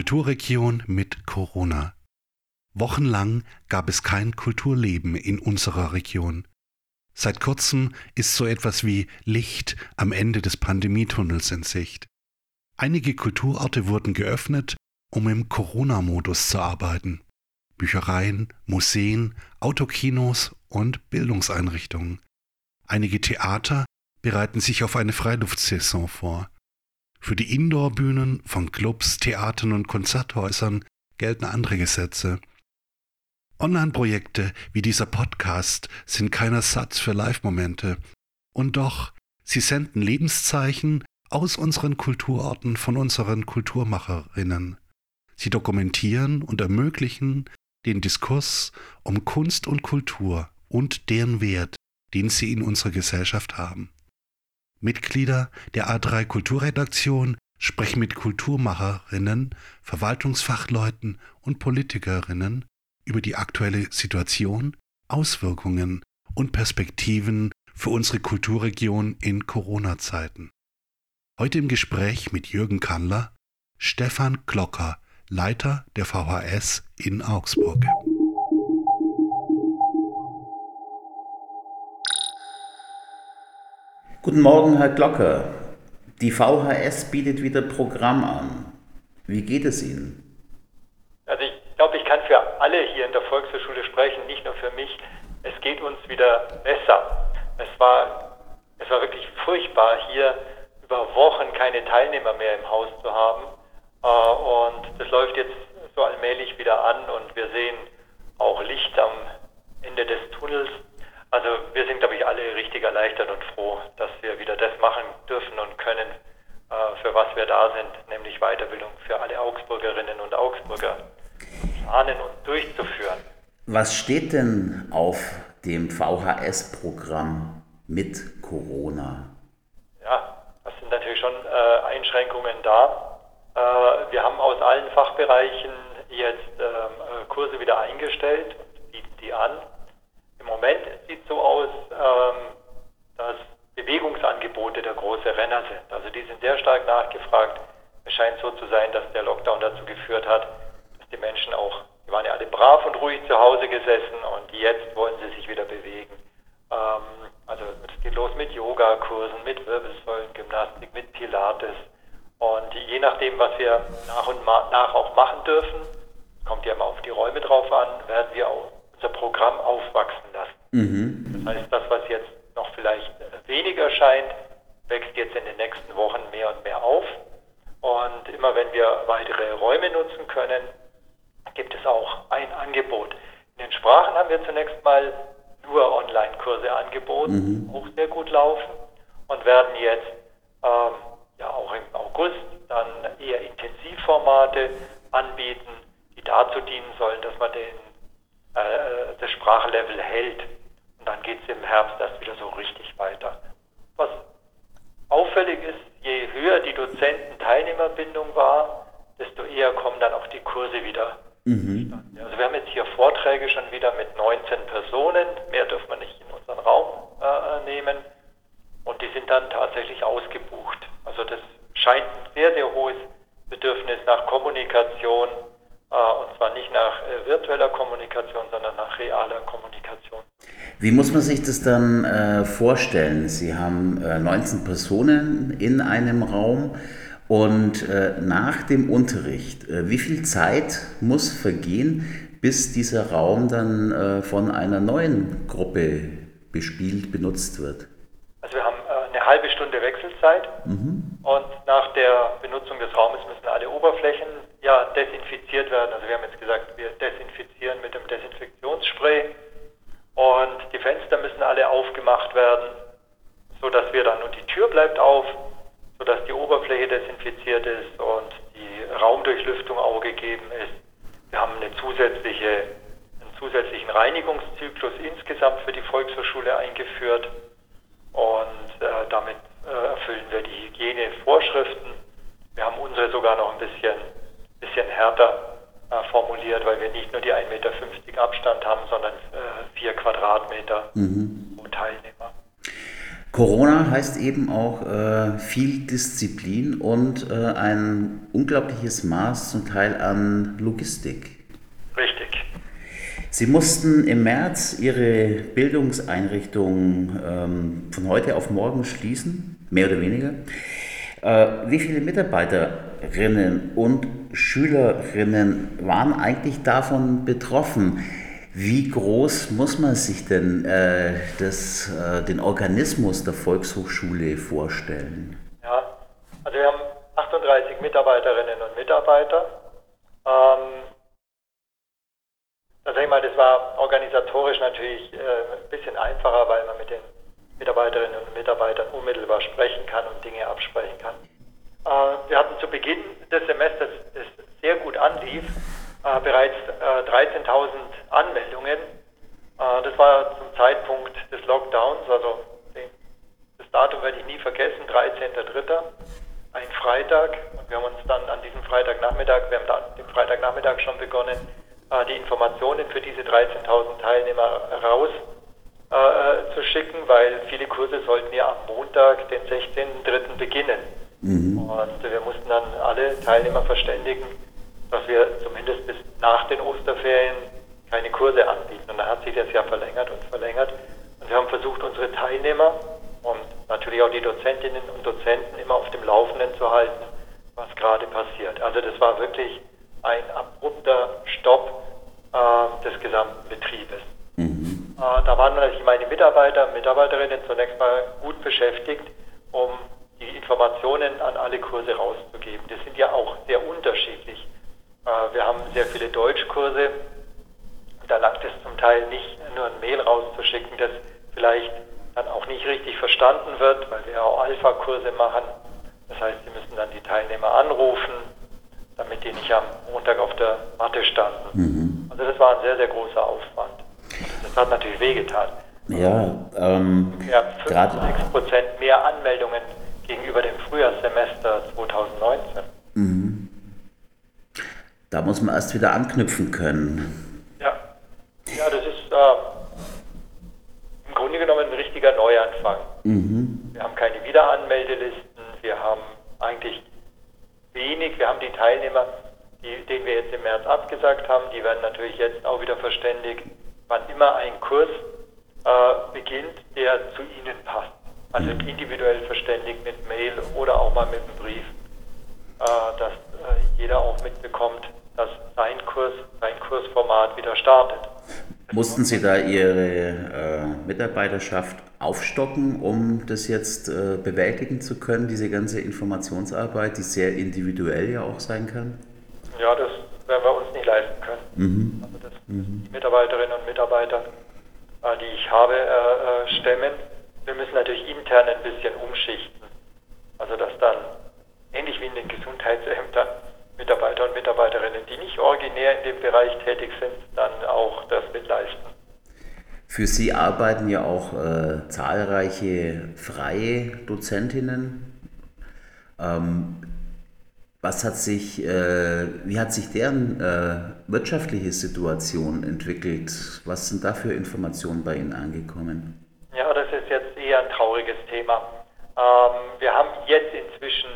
Kulturregion mit Corona. Wochenlang gab es kein Kulturleben in unserer Region. Seit kurzem ist so etwas wie Licht am Ende des Pandemietunnels in Sicht. Einige Kulturorte wurden geöffnet, um im Corona-Modus zu arbeiten. Büchereien, Museen, Autokinos und Bildungseinrichtungen. Einige Theater bereiten sich auf eine Freiluftsaison vor. Für die Indoor-Bühnen von Clubs, Theatern und Konzerthäusern gelten andere Gesetze. Online-Projekte wie dieser Podcast sind kein Ersatz für Live-Momente. Und doch, sie senden Lebenszeichen aus unseren Kulturorten von unseren Kulturmacherinnen. Sie dokumentieren und ermöglichen den Diskurs um Kunst und Kultur und deren Wert, den sie in unserer Gesellschaft haben. Mitglieder der A3 Kulturredaktion sprechen mit Kulturmacherinnen, Verwaltungsfachleuten und Politikerinnen über die aktuelle Situation, Auswirkungen und Perspektiven für unsere Kulturregion in Corona-Zeiten. Heute im Gespräch mit Jürgen Kandler, Stefan Glocker, Leiter der VHS in Augsburg. Guten Morgen, Herr Glocker. Die VHS bietet wieder Programm an. Wie geht es Ihnen? Also ich glaube, ich kann für alle hier in der Volkshochschule sprechen, nicht nur für mich. Es geht uns wieder besser. Es war, es war wirklich furchtbar, hier über Wochen keine Teilnehmer mehr im Haus zu haben. Äh, und das läuft jetzt so allmählich wieder an und wir sehen auch Licht am Ende des Tunnels. Also wir sind, glaube ich, alle richtig erleichtert und froh, dass wir wieder das machen dürfen und können, äh, für was wir da sind, nämlich Weiterbildung für alle Augsburgerinnen und Augsburger planen und durchzuführen. Was steht denn auf dem VHS-Programm mit Corona? Ja, das sind natürlich schon äh, Einschränkungen da. Äh, wir haben aus allen Fachbereichen jetzt ähm, äh, Kurse wieder eingestellt und bieten die an. Moment sieht es so aus, ähm, dass Bewegungsangebote der große Renner sind. Also die sind sehr stark nachgefragt. Es scheint so zu sein, dass der Lockdown dazu geführt hat, dass die Menschen auch, die waren ja alle brav und ruhig zu Hause gesessen und jetzt wollen sie sich wieder bewegen. Ähm, also es geht los mit Yogakursen, mit Wirbelsäulengymnastik, mit Pilates. Und je nachdem, was wir nach und nach auch machen dürfen, kommt ja immer auf die Räume drauf an, werden wir auch unser Programm aufwachsen lassen. Mhm. Das heißt, das, was jetzt noch vielleicht weniger scheint, wächst jetzt in den nächsten Wochen mehr und mehr auf. Und immer wenn wir weitere Räume nutzen können, gibt es auch ein Angebot. In den Sprachen haben wir zunächst mal nur Online-Kurse angeboten, mhm. auch sehr gut laufen und werden jetzt ähm, ja auch im August dann eher Intensivformate anbieten, die dazu dienen sollen, dass man den äh, das Sprachlevel hält. Und dann geht es im Herbst erst wieder so richtig weiter. Was auffällig ist, je höher die Dozenten-Teilnehmerbindung war, desto eher kommen dann auch die Kurse wieder. Mhm. Also wir haben jetzt hier Vorträge schon wieder mit 19 Personen, mehr dürfen wir nicht in unseren Raum äh, nehmen. Und die sind dann tatsächlich ausgebucht. Also das scheint ein sehr, sehr hohes Bedürfnis nach Kommunikation, und zwar nicht nach äh, virtueller Kommunikation, sondern nach realer Kommunikation. Wie muss man sich das dann äh, vorstellen? Sie haben äh, 19 Personen in einem Raum und äh, nach dem Unterricht, äh, wie viel Zeit muss vergehen, bis dieser Raum dann von einer neuen Gruppe bespielt, benutzt wird? Also wir haben eine halbe Stunde Wechselzeit mhm. Und nach der Benutzung des Raumes müssen alle Oberflächen ja, desinfiziert werden. Also wir haben jetzt gesagt, wir desinfizieren mit dem Desinfektionsspray und die Fenster müssen alle aufgemacht werden, sodass wir dann, und die Tür bleibt auf, sodass die Oberfläche desinfiziert ist und die Raumdurchlüftung auch gegeben ist. Wir haben eine zusätzliche, einen zusätzlichen Reinigungszyklus insgesamt für die Volkshochschule eingeführt und äh, damit erfüllen wir die Hygienevorschriften. Wir haben unsere sogar noch ein bisschen bisschen härter äh, formuliert, weil wir nicht nur die 1,50 Meter Abstand haben, sondern äh, vier Quadratmeter mhm. pro Teilnehmer. Corona heißt eben auch äh, viel Disziplin und äh, ein unglaubliches Maß zum Teil an Logistik. Sie mussten im März Ihre Bildungseinrichtung ähm, von heute auf morgen schließen, mehr oder weniger. Äh, wie viele Mitarbeiterinnen und Schülerinnen waren eigentlich davon betroffen? Wie groß muss man sich denn äh, das, äh, den Organismus der Volkshochschule vorstellen? Ja, also wir haben 38 Mitarbeiterinnen und Mitarbeiter. Ähm, also ich mal, das war organisatorisch natürlich äh, ein bisschen einfacher, weil man mit den Mitarbeiterinnen und Mitarbeitern unmittelbar sprechen kann und Dinge absprechen kann. Äh, wir hatten zu Beginn des Semesters, das sehr gut anlief, äh, bereits 13.000 äh, Anmeldungen. Äh, das war zum Zeitpunkt des Lockdowns, also das Datum werde ich nie vergessen, 13.03., ein Freitag. Und wir haben uns dann an diesem Freitagnachmittag, wir haben da den Freitagnachmittag schon begonnen, die Informationen für diese 13.000 Teilnehmer raus äh, schicken, weil viele Kurse sollten ja am Montag, den 16.03. beginnen. Mhm. Und wir mussten dann alle Teilnehmer verständigen, dass wir zumindest bis nach den Osterferien keine Kurse anbieten. Und dann hat sich das ja verlängert und verlängert. Und wir haben versucht, unsere Teilnehmer und natürlich auch die Dozentinnen und Dozenten immer auf dem Laufenden zu halten, was gerade passiert. Also das war wirklich ein abrupter Stopp äh, des gesamten Betriebes. Mhm. Äh, da waren natürlich meine Mitarbeiter und Mitarbeiterinnen zunächst mal gut beschäftigt, um die Informationen an alle Kurse rauszugeben. Die sind ja auch sehr unterschiedlich. Äh, wir haben sehr viele Deutschkurse. Da langt es zum Teil nicht, nur ein Mail rauszuschicken, das vielleicht dann auch nicht richtig verstanden wird, weil wir auch Alpha-Kurse machen. Das heißt, Sie müssen dann die Teilnehmer anrufen, damit die nicht am Montag auf der Matte standen. Mhm. Also das war ein sehr, sehr großer Aufwand. Das hat natürlich wehgetan. Ja, ähm, ja 5, Prozent mehr Anmeldungen gegenüber dem Frühjahrssemester 2019. Mhm. Da muss man erst wieder anknüpfen können. Ja, ja das ist äh, im Grunde genommen ein richtiger Neuanfang. Mhm. Wir haben keine Wiederanmeldelisten, wir haben eigentlich wenig, wir haben die Teilnehmer, die, denen wir jetzt im März abgesagt haben, die werden natürlich jetzt auch wieder verständigt, wann immer ein Kurs äh, beginnt, der zu ihnen passt. Also individuell verständigt mit Mail oder auch mal mit einem Brief, äh, dass äh, jeder auch mitbekommt, dass sein Kurs, sein Kursformat wieder startet. Mussten Sie da Ihre äh, Mitarbeiterschaft aufstocken, um das jetzt äh, bewältigen zu können, diese ganze Informationsarbeit, die sehr individuell ja auch sein kann? Ja, das werden wir uns nicht leisten können. Mhm. Also das, mhm. die Mitarbeiterinnen und Mitarbeiter, äh, die ich habe, äh, äh, stemmen. Wir müssen natürlich intern ein bisschen umschichten. Also dass dann, ähnlich wie in den Gesundheitsämtern, Mitarbeiter und Mitarbeiterinnen, die nicht originär in dem Bereich tätig sind, dann auch das mitleisten. Für Sie arbeiten ja auch äh, zahlreiche freie Dozentinnen. Ähm, was hat sich, äh, wie hat sich deren äh, wirtschaftliche Situation entwickelt? Was sind da für Informationen bei Ihnen angekommen? Ja, das ist jetzt eher ein trauriges Thema. Ähm, wir haben jetzt inzwischen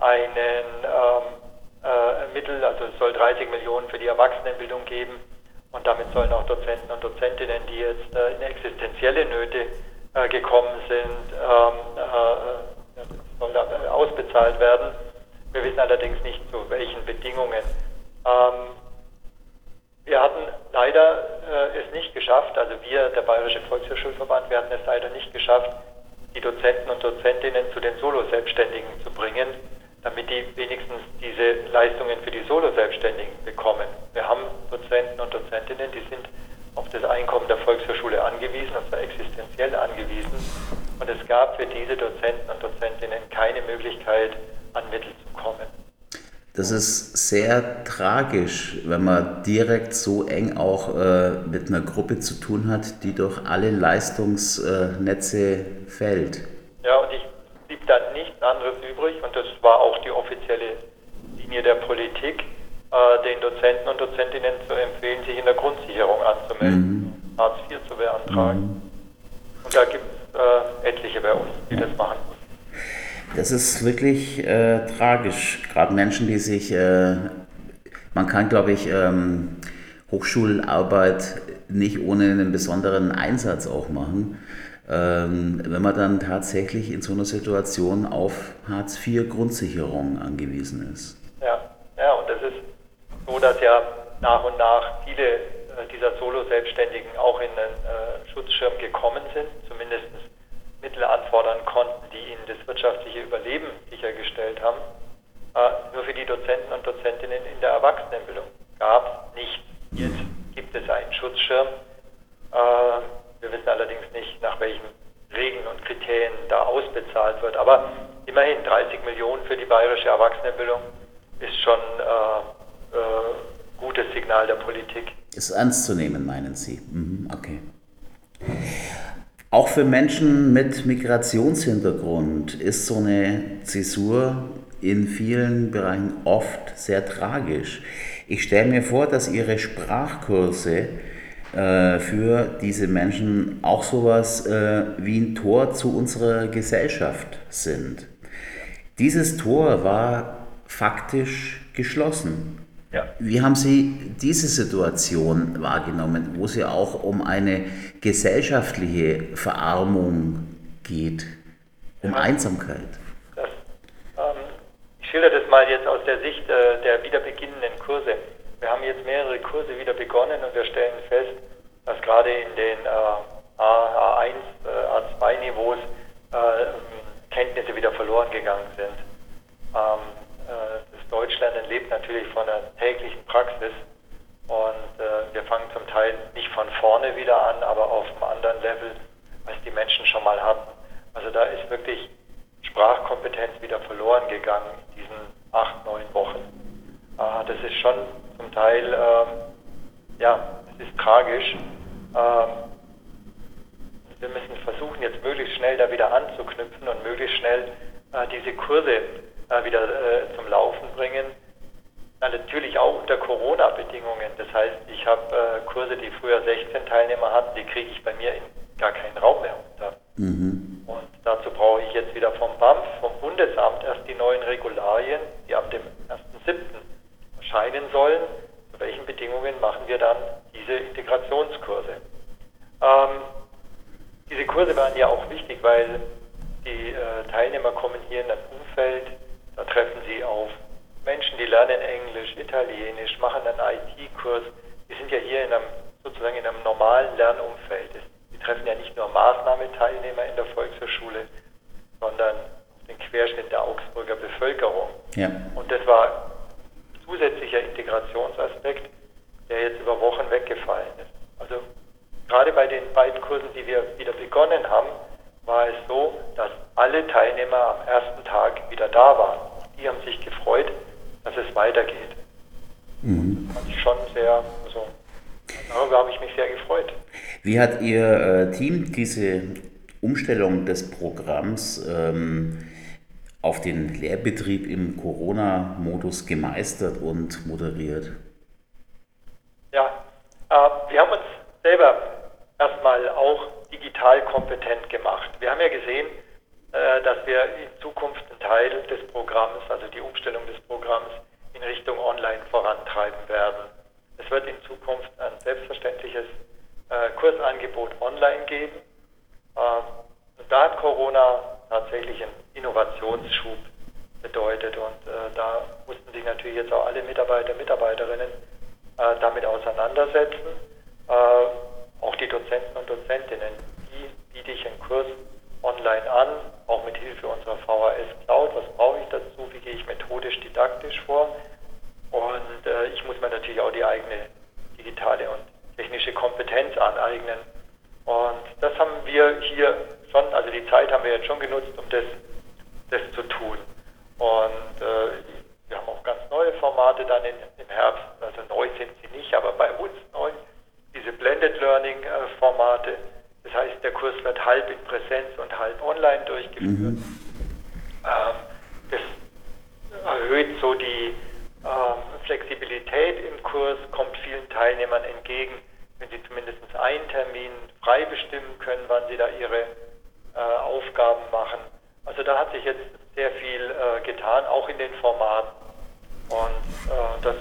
einen ähm, äh, Mittel, also es soll 30 Millionen für die Erwachsenenbildung geben und damit sollen auch Dozenten und Dozentinnen, die jetzt äh, in existenzielle Nöte äh, gekommen sind, ähm, äh, ausbezahlt werden. Wir wissen allerdings nicht, zu welchen Bedingungen. Ähm, wir hatten leider äh, es nicht geschafft, also wir, der Bayerische Volkshochschulverband, wir hatten es leider nicht geschafft, die Dozenten und Dozentinnen zu den Solo-Selbstständigen zu bringen, damit die wenigstens diese Leistungen für die Solo-Selbstständigen bekommen. Wir haben Dozenten und Dozentinnen, die sind auf das Einkommen der Volkshochschule angewiesen, und zwar existenziell angewiesen. Und es gab für diese Dozenten und Dozentinnen keine Möglichkeit, an Mittel zu kommen. Das ist sehr tragisch, wenn man direkt so eng auch äh, mit einer Gruppe zu tun hat, die durch alle Leistungsnetze fällt. Ja, und ich blieb dann nichts anderes übrig, und war auch die offizielle Linie der Politik, äh, den Dozenten und Dozentinnen zu empfehlen, sich in der Grundsicherung anzumelden, mhm. Hartz IV zu beantragen. Mhm. Und da gibt es äh, etliche bei uns, die das machen. Das ist wirklich äh, tragisch. Gerade Menschen, die sich, äh, man kann, glaube ich, ähm, Hochschularbeit nicht ohne einen besonderen Einsatz auch machen. Ähm, wenn man dann tatsächlich in so einer Situation auf Hartz-IV-Grundsicherung angewiesen ist. Ja, ja, und das ist so, dass ja nach und nach viele äh, dieser Solo-Selbstständigen auch in den äh, Schutzschirm gekommen sind, zumindest Mittel anfordern konnten, die ihnen das wirtschaftliche Überleben sichergestellt haben. Äh, nur für die Dozenten und Dozentinnen in der Erwachsenenbildung gab es nicht. Jetzt gibt es einen Schutzschirm. Äh, wir wissen allerdings nicht, nach welchen Regeln und Kriterien da ausbezahlt wird. Aber immerhin 30 Millionen für die bayerische Erwachsenenbildung ist schon äh, äh, gutes Signal der Politik. Ist ernst zu nehmen, meinen Sie? Mhm, okay. Auch für Menschen mit Migrationshintergrund ist so eine Zäsur in vielen Bereichen oft sehr tragisch. Ich stelle mir vor, dass Ihre Sprachkurse äh, für diese Menschen auch sowas äh, wie ein Tor zu unserer Gesellschaft sind. Dieses Tor war faktisch geschlossen. Ja. Wie haben Sie diese Situation wahrgenommen, wo es ja auch um eine gesellschaftliche Verarmung geht, um ja. Einsamkeit? Das, ähm, ich schilder das mal jetzt aus der Sicht äh, der wieder beginnenden Kurse. Wir haben jetzt mehrere Kurse wieder begonnen und wir stellen fest, gerade in den äh, A1, äh, A2-Niveaus äh, Kenntnisse wieder verloren gegangen sind. Ähm, äh, das Deutschlernen lebt natürlich von der täglichen Praxis und äh, wir fangen zum Teil nicht von vorne wieder an, aber auf einem anderen Level, als die Menschen schon mal hatten. Also da ist wirklich Sprachkompetenz wieder verloren gegangen in diesen acht, neun Wochen. Äh, das ist schon zum Teil, ähm, ja, es ist tragisch. Ähm, wir müssen versuchen, jetzt möglichst schnell da wieder anzuknüpfen und möglichst schnell äh, diese Kurse äh, wieder äh, zum Laufen bringen. Na, natürlich auch unter Corona-Bedingungen. Das heißt, ich habe Kurse, die früher 16 Teilnehmer hatten, die kriege ich bei mir in gar keinen Raum mehr unter. Mhm. Und dazu brauche ich jetzt wieder vom BAMF, vom Bundesamt, erst die neuen Regularien, die ab dem 1.7. erscheinen sollen. Zu welchen Bedingungen machen wir dann diese Integrationskurse? Ähm, diese Kurse waren ja auch wichtig, weil die äh, Teilnehmer kommen hier in ein Umfeld, da treffen sie auf Menschen, die lernen Englisch, Italienisch, machen einen IT-Kurs. Die sind ja hier in einem, sozusagen in einem normalen Lernumfeld. Die treffen ja nicht nur Maßnahmeteilnehmer in der Volkshochschule, sondern den Querschnitt der Augsburger Bevölkerung. Ja. Und das war zusätzlicher Integrationsaspekt, der jetzt über Wochen weggefallen ist. Also gerade bei den beiden Kursen, die wir wieder begonnen haben, war es so, dass alle Teilnehmer am ersten Tag wieder da waren. Die haben sich gefreut, dass es weitergeht. Mhm. Das ich schon sehr, also darüber habe ich mich sehr gefreut. Wie hat Ihr äh, Team diese Umstellung des Programms ähm, auf den Lehrbetrieb im Corona-Modus gemeistert und moderiert? Ja, äh, wir haben uns selber erstmal auch digital kompetent gemacht. Wir haben ja gesehen, äh, dass wir in Zukunft einen Teil des Programms, also die Umstellung des Programms, in Richtung Online vorantreiben werden. Es wird in Zukunft ein selbstverständliches äh, Kursangebot online geben. Ähm, und da hat Corona tatsächlich einen Innovationsschub bedeutet und äh, da mussten sich natürlich jetzt auch alle Mitarbeiter, Mitarbeiterinnen damit auseinandersetzen auch die Dozenten und Dozentinnen, die biete ich einen Kurs online an, auch mit Hilfe unserer VHS Cloud. Was brauche ich dazu? Wie gehe ich methodisch, didaktisch vor? Und äh, ich muss mir natürlich auch die eigene digitale und technische Kompetenz aneignen. Und das haben wir hier schon, also die Zeit haben wir jetzt schon genutzt, um das, das zu tun. Und äh, wir haben auch ganz neue Formate dann in, im Herbst, also neu sind sie nicht, aber bei uns neu diese Blended Learning Formate. Das heißt, der Kurs wird halb in Präsenz und halb online durchgeführt. Mhm. Ähm, das erhöht so die ähm, Flexibilität im Kurs, kommt vielen Teilnehmern entgegen, wenn sie zumindest einen Termin frei bestimmen können, wann sie da ihre äh, Aufgaben machen. Also da hat sich jetzt sehr viel äh, getan, auch in den Formaten. Und äh, das,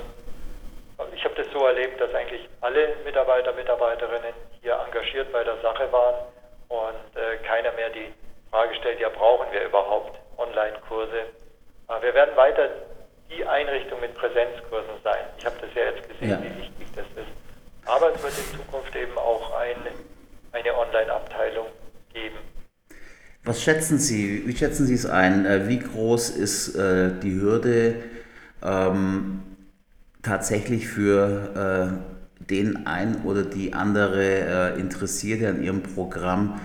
ich habe das so erlebt, dass eigentlich alle Mitarbeiter, Mitarbeiterinnen hier engagiert bei der Sache waren und äh, keiner mehr die Frage stellt, ja brauchen wir überhaupt Online-Kurse. Äh, wir werden weiter die Einrichtung mit Präsenzkursen sein. Ich habe das ja jetzt gesehen, ja. wie. Aber es wird in Zukunft eben auch eine, eine Online-Abteilung geben. Was schätzen Sie, wie schätzen Sie es ein? Äh, wie groß ist äh, die Hürde ähm, tatsächlich für äh, den ein oder die andere äh, Interessierte an Ihrem Programm,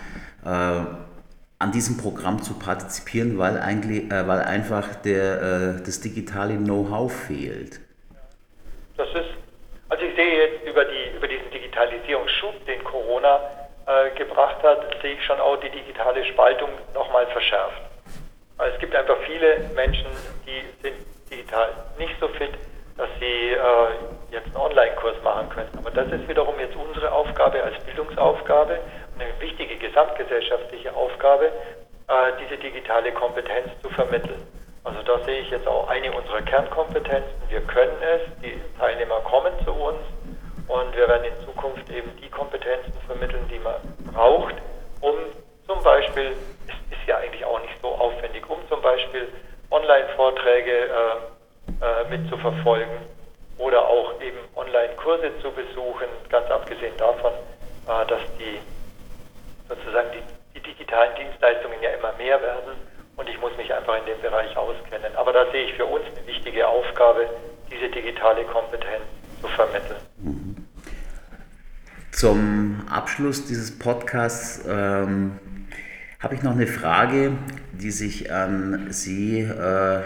äh, an diesem Programm zu partizipieren, weil, eigentlich, äh, weil einfach der, das digitale Know-how fehlt? Corona äh, gebracht hat, sehe ich schon auch die digitale Spaltung nochmal verschärft. Es gibt einfach viele Menschen, die sind digital nicht so fit, dass sie äh, jetzt einen Online-Kurs machen können. Aber das ist wiederum jetzt unsere Aufgabe als Bildungsaufgabe, eine wichtige gesamtgesellschaftliche Aufgabe, äh, diese digitale Kompetenz zu vermitteln. Also da sehe ich jetzt auch eine unserer Kernkompetenzen. Wir können es, die Teilnehmer kommen zu uns und wir werden in Zukunft eben die Kompetenzen vermitteln, die man braucht, um zum Beispiel, es ist ja eigentlich auch nicht so aufwendig, um zum Beispiel Online-Vorträge äh, äh, mitzuverfolgen oder auch eben Online-Kurse zu besuchen, ganz abgesehen davon, äh, dass die sozusagen die, die digitalen Dienstleistungen ja immer mehr werden und ich muss mich einfach in dem Bereich auskennen. Aber da sehe ich für uns eine wichtige Aufgabe, diese digitale Kompetenz zu vermitteln. Zum Abschluss dieses Podcasts ähm, habe ich noch eine Frage, die sich an Sie äh,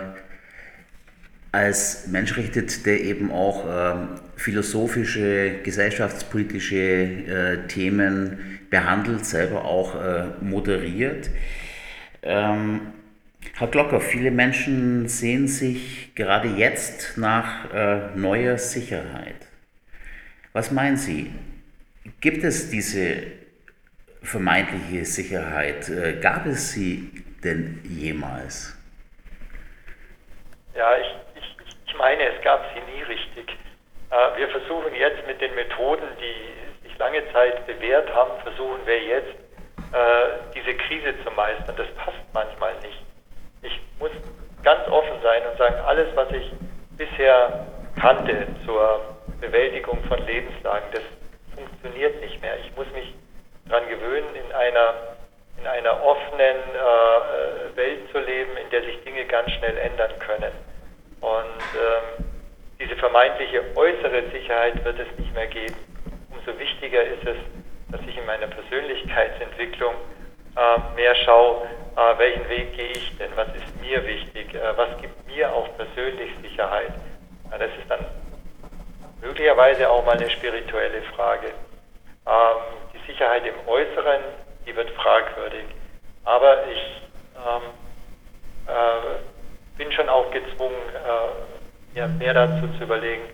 als Mensch richtet, der eben auch äh, philosophische, gesellschaftspolitische äh, Themen behandelt, selber auch äh, moderiert. Ähm, Herr Glocker, viele Menschen sehen sich gerade jetzt nach äh, neuer Sicherheit. Was meinen Sie? Gibt es diese vermeintliche Sicherheit? Äh, gab es sie denn jemals? Ja, ich, ich, ich meine, es gab sie nie richtig. Äh, wir versuchen jetzt mit den Methoden, die sich lange Zeit bewährt haben, versuchen wir jetzt, äh, diese Krise zu meistern. Das passt manchmal nicht. Ich muss ganz offen sein und sagen, alles, was ich bisher kannte zur Bewältigung von Lebenslagen, das funktioniert nicht mehr. Ich muss mich daran gewöhnen, in einer, in einer offenen äh, Welt zu leben, in der sich Dinge ganz schnell ändern können. Und ähm, diese vermeintliche äußere Sicherheit wird es nicht mehr geben. Umso wichtiger ist es, dass ich in meiner Persönlichkeitsentwicklung äh, mehr schaue, äh, welchen Weg gehe ich denn, was ist mir wichtig, äh, was gibt mir auch persönlich Sicherheit. das ist dann möglicherweise auch mal eine spirituelle Frage. Ähm, die Sicherheit im Äußeren, die wird fragwürdig. Aber ich ähm, äh, bin schon auch gezwungen, äh, mir mehr dazu zu überlegen,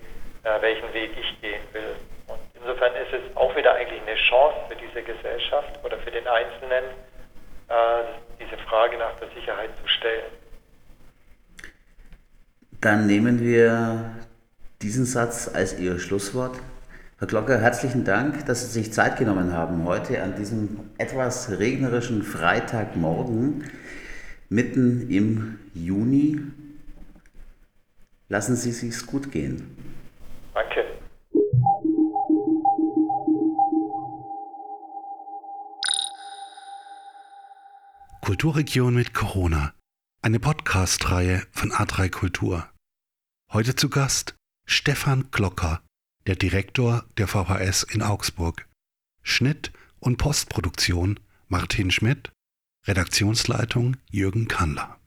äh, welchen Weg ich gehen will. Und insofern ist es auch wieder eigentlich eine Chance für diese Gesellschaft oder für den Einzelnen, äh, diese Frage nach der Sicherheit zu stellen. Dann nehmen wir diesen Satz als Ihr Schlusswort. Herr Glocker, herzlichen Dank, dass Sie sich Zeit genommen haben, heute an diesem etwas regnerischen Freitagmorgen mitten im Juni. Lassen Sie es sich gut gehen. Danke. Kulturregion mit Corona. Eine Podcast-Reihe von A3 Kultur. Heute zu Gast Stefan Glocker, der Direktor der VHS in Augsburg. Schnitt und Postproduktion Martin Schmidt, Redaktionsleitung Jürgen Kandler.